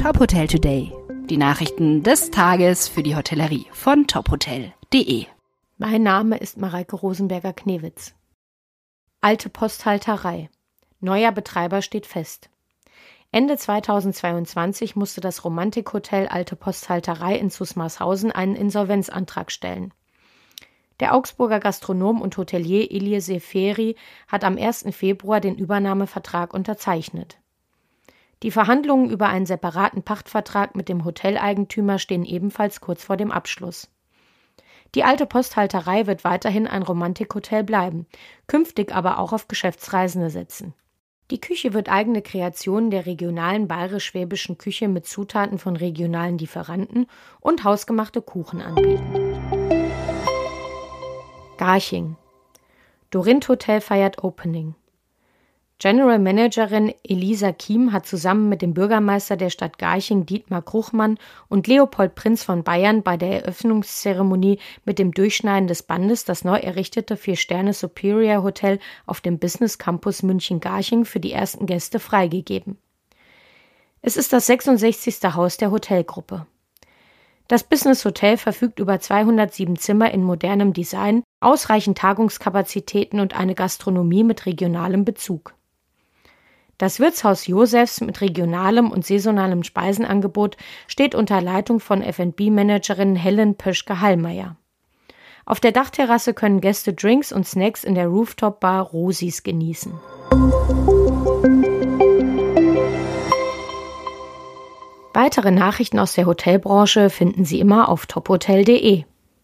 Top Hotel Today. Die Nachrichten des Tages für die Hotellerie von tophotel.de. Mein Name ist Mareike Rosenberger-Knewitz. Alte Posthalterei. Neuer Betreiber steht fest. Ende 2022 musste das Romantikhotel Alte Posthalterei in Zusmarshausen einen Insolvenzantrag stellen. Der Augsburger Gastronom und Hotelier Elie Seferi hat am 1. Februar den Übernahmevertrag unterzeichnet. Die Verhandlungen über einen separaten Pachtvertrag mit dem Hoteleigentümer stehen ebenfalls kurz vor dem Abschluss. Die alte Posthalterei wird weiterhin ein Romantikhotel bleiben, künftig aber auch auf Geschäftsreisende setzen. Die Küche wird eigene Kreationen der regionalen bayerisch-schwäbischen Küche mit Zutaten von regionalen Lieferanten und hausgemachte Kuchen anbieten. Garching. Dorint Hotel feiert Opening. General Managerin Elisa Kiem hat zusammen mit dem Bürgermeister der Stadt Garching Dietmar Kruchmann und Leopold Prinz von Bayern bei der Eröffnungszeremonie mit dem Durchschneiden des Bandes das neu errichtete Vier-Sterne Superior Hotel auf dem Business Campus München-Garching für die ersten Gäste freigegeben. Es ist das 66. Haus der Hotelgruppe. Das Business Hotel verfügt über 207 Zimmer in modernem Design, ausreichend Tagungskapazitäten und eine Gastronomie mit regionalem Bezug. Das Wirtshaus Josefs mit regionalem und saisonalem Speisenangebot steht unter Leitung von F&B-Managerin Helen Pöschke-Hallmeier. Auf der Dachterrasse können Gäste Drinks und Snacks in der Rooftop-Bar Rosis genießen. Weitere Nachrichten aus der Hotelbranche finden Sie immer auf tophotel.de.